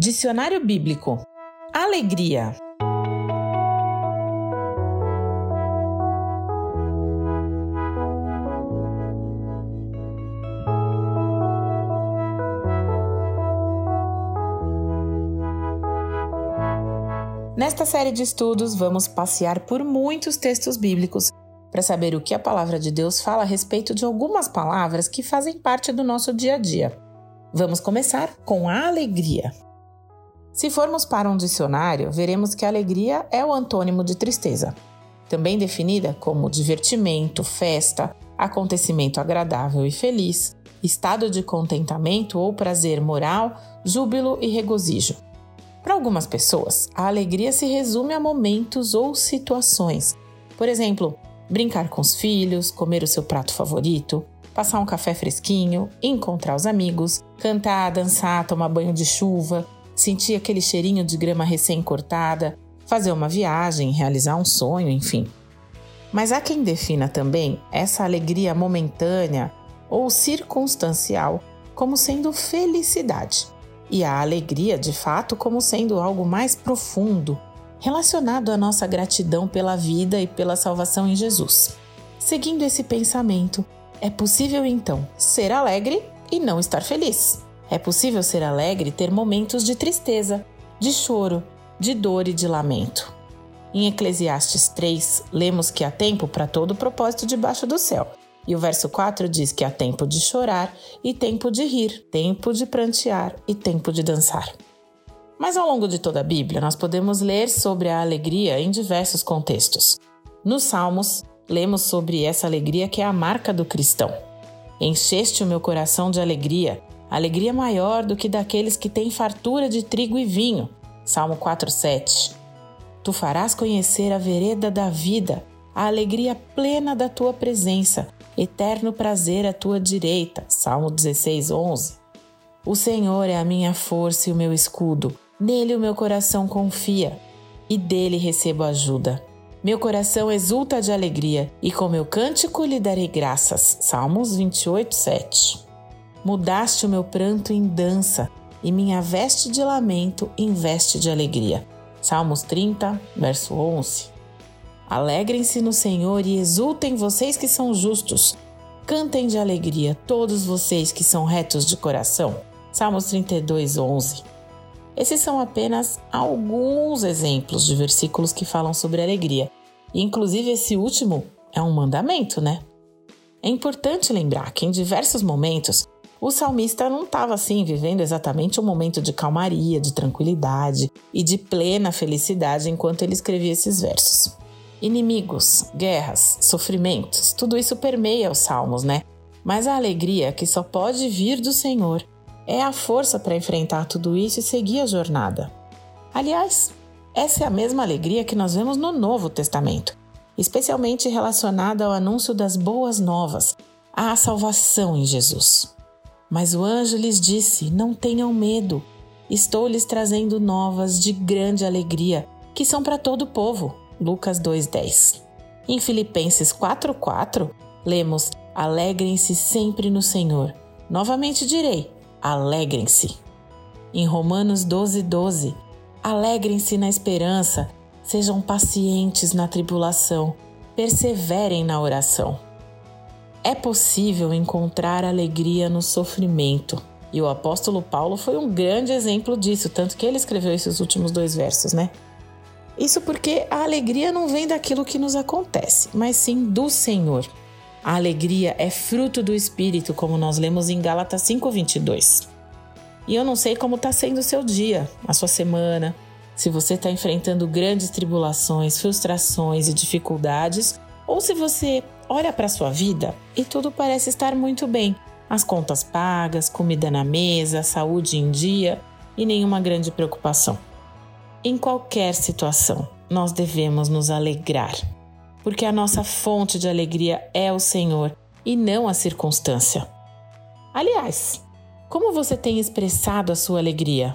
Dicionário Bíblico. Alegria. Nesta série de estudos, vamos passear por muitos textos bíblicos para saber o que a palavra de Deus fala a respeito de algumas palavras que fazem parte do nosso dia a dia. Vamos começar com a alegria. Se formos para um dicionário, veremos que alegria é o antônimo de tristeza, também definida como divertimento, festa, acontecimento agradável e feliz, estado de contentamento ou prazer moral, júbilo e regozijo. Para algumas pessoas, a alegria se resume a momentos ou situações. Por exemplo, brincar com os filhos, comer o seu prato favorito, passar um café fresquinho, encontrar os amigos, cantar, dançar, tomar banho de chuva, sentir aquele cheirinho de grama recém-cortada, fazer uma viagem, realizar um sonho, enfim. Mas há quem defina também essa alegria momentânea ou circunstancial como sendo felicidade, e a alegria, de fato, como sendo algo mais profundo, relacionado à nossa gratidão pela vida e pela salvação em Jesus. Seguindo esse pensamento, é possível então ser alegre e não estar feliz. É possível ser alegre e ter momentos de tristeza, de choro, de dor e de lamento. Em Eclesiastes 3, lemos que há tempo para todo propósito debaixo do céu. E o verso 4 diz que há tempo de chorar e tempo de rir, tempo de prantear e tempo de dançar. Mas ao longo de toda a Bíblia, nós podemos ler sobre a alegria em diversos contextos. Nos Salmos, lemos sobre essa alegria que é a marca do cristão. Encheste o meu coração de alegria, alegria maior do que daqueles que têm fartura de trigo e vinho. Salmo 4:7. Tu farás conhecer a vereda da vida, a alegria plena da tua presença, eterno prazer à tua direita. Salmo 16:11. O Senhor é a minha força e o meu escudo. Nele o meu coração confia e dele recebo ajuda. Meu coração exulta de alegria e com meu cântico lhe darei graças. Salmos 28, 7. Mudaste o meu pranto em dança e minha veste de lamento em veste de alegria. Salmos 30, verso 11. Alegrem-se no Senhor e exultem vocês que são justos. Cantem de alegria todos vocês que são retos de coração. Salmos 32, 11. Esses são apenas alguns exemplos de versículos que falam sobre alegria. E, inclusive, esse último é um mandamento, né? É importante lembrar que em diversos momentos o salmista não estava assim vivendo exatamente um momento de calmaria, de tranquilidade e de plena felicidade enquanto ele escrevia esses versos. Inimigos, guerras, sofrimentos, tudo isso permeia os salmos, né? Mas a alegria que só pode vir do Senhor é a força para enfrentar tudo isso e seguir a jornada. Aliás, essa é a mesma alegria que nós vemos no Novo Testamento, especialmente relacionada ao anúncio das boas novas, à salvação em Jesus. Mas o anjo lhes disse: Não tenham medo, estou lhes trazendo novas de grande alegria, que são para todo o povo. Lucas 2:10. Em Filipenses 4:4, lemos: Alegrem-se sempre no Senhor. Novamente direi: alegrem-se. Em Romanos 12, 12, alegrem-se na esperança, sejam pacientes na tribulação, perseverem na oração. É possível encontrar alegria no sofrimento. E o apóstolo Paulo foi um grande exemplo disso, tanto que ele escreveu esses últimos dois versos, né? Isso porque a alegria não vem daquilo que nos acontece, mas sim do Senhor. A alegria é fruto do Espírito, como nós lemos em Gálatas 5,22. E eu não sei como está sendo o seu dia, a sua semana, se você está enfrentando grandes tribulações, frustrações e dificuldades, ou se você olha para sua vida e tudo parece estar muito bem. As contas pagas, comida na mesa, saúde em dia e nenhuma grande preocupação. Em qualquer situação, nós devemos nos alegrar porque a nossa fonte de alegria é o Senhor e não a circunstância. Aliás, como você tem expressado a sua alegria?